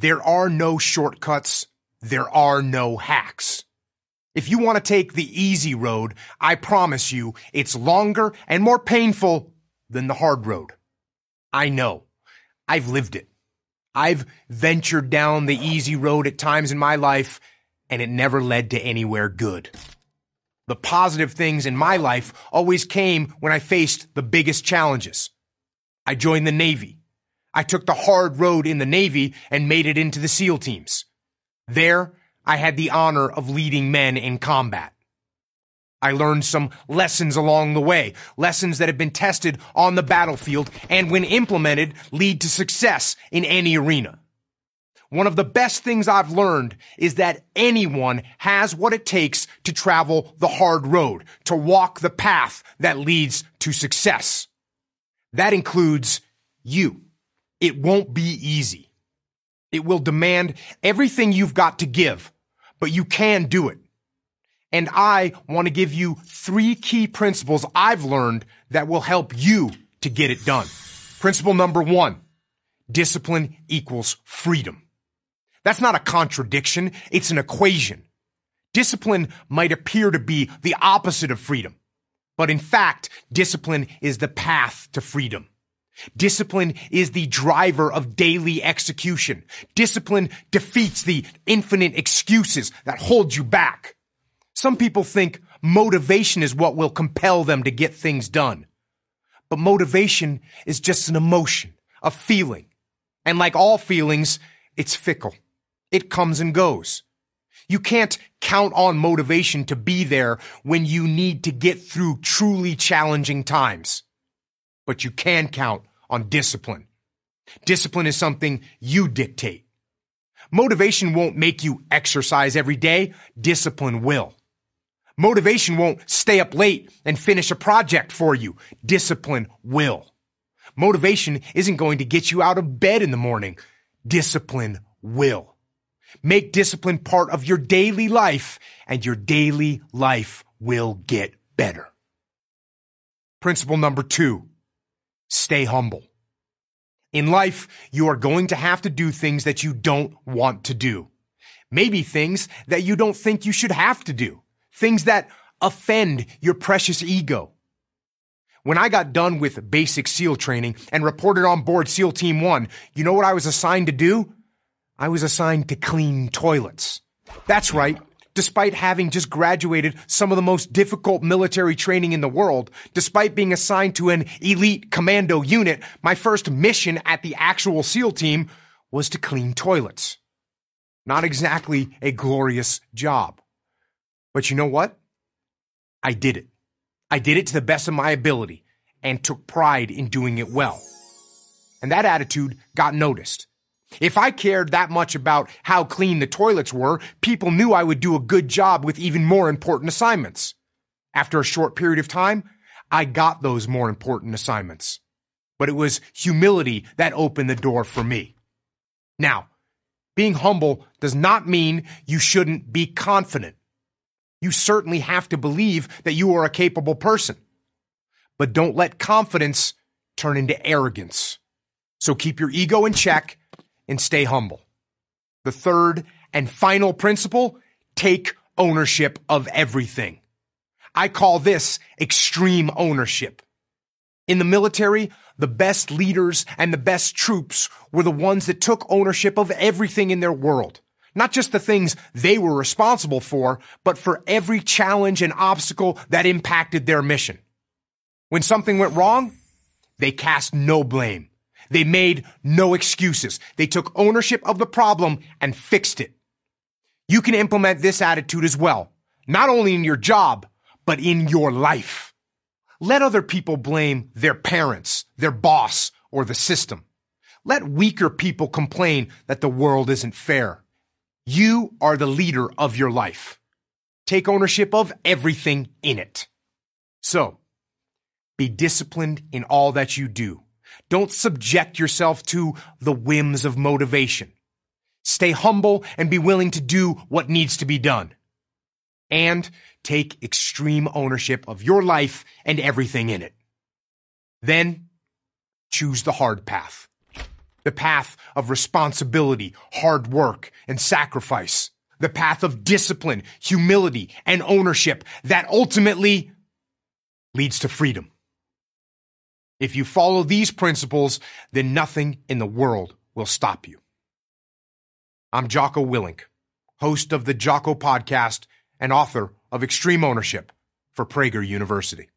There are no shortcuts. There are no hacks. If you want to take the easy road, I promise you it's longer and more painful than the hard road. I know. I've lived it. I've ventured down the easy road at times in my life, and it never led to anywhere good. The positive things in my life always came when I faced the biggest challenges. I joined the Navy. I took the hard road in the Navy and made it into the SEAL teams. There, I had the honor of leading men in combat. I learned some lessons along the way, lessons that have been tested on the battlefield and when implemented lead to success in any arena. One of the best things I've learned is that anyone has what it takes to travel the hard road, to walk the path that leads to success. That includes you. It won't be easy. It will demand everything you've got to give, but you can do it. And I want to give you three key principles I've learned that will help you to get it done. Principle number one, discipline equals freedom. That's not a contradiction. It's an equation. Discipline might appear to be the opposite of freedom, but in fact, discipline is the path to freedom. Discipline is the driver of daily execution. Discipline defeats the infinite excuses that hold you back. Some people think motivation is what will compel them to get things done. But motivation is just an emotion, a feeling. And like all feelings, it's fickle. It comes and goes. You can't count on motivation to be there when you need to get through truly challenging times. But you can count on discipline. Discipline is something you dictate. Motivation won't make you exercise every day. Discipline will. Motivation won't stay up late and finish a project for you. Discipline will. Motivation isn't going to get you out of bed in the morning. Discipline will. Make discipline part of your daily life and your daily life will get better. Principle number two, stay humble. In life, you are going to have to do things that you don't want to do. Maybe things that you don't think you should have to do things that offend your precious ego. When I got done with basic SEAL training and reported on board SEAL Team 1, you know what I was assigned to do? I was assigned to clean toilets. That's right. Despite having just graduated some of the most difficult military training in the world, despite being assigned to an elite commando unit, my first mission at the actual SEAL team was to clean toilets. Not exactly a glorious job. But you know what? I did it. I did it to the best of my ability and took pride in doing it well. And that attitude got noticed. If I cared that much about how clean the toilets were, people knew I would do a good job with even more important assignments. After a short period of time, I got those more important assignments. But it was humility that opened the door for me. Now, being humble does not mean you shouldn't be confident you certainly have to believe that you are a capable person. But don't let confidence turn into arrogance. So keep your ego in check and stay humble. The third and final principle, take ownership of everything. I call this extreme ownership. In the military, the best leaders and the best troops were the ones that took ownership of everything in their world. Not just the things they were responsible for, but for every challenge and obstacle that impacted their mission. When something went wrong, they cast no blame. They made no excuses. They took ownership of the problem and fixed it. You can implement this attitude as well, not only in your job, but in your life. Let other people blame their parents, their boss, or the system. Let weaker people complain that the world isn't fair. You are the leader of your life. Take ownership of everything in it. So, be disciplined in all that you do. Don't subject yourself to the whims of motivation. Stay humble and be willing to do what needs to be done. And take extreme ownership of your life and everything in it. Then choose the hard path. The path of responsibility, hard work, and sacrifice. The path of discipline, humility, and ownership that ultimately leads to freedom. If you follow these principles, then nothing in the world will stop you. I'm Jocko Willink, host of the Jocko Podcast and author of Extreme Ownership for Prager University.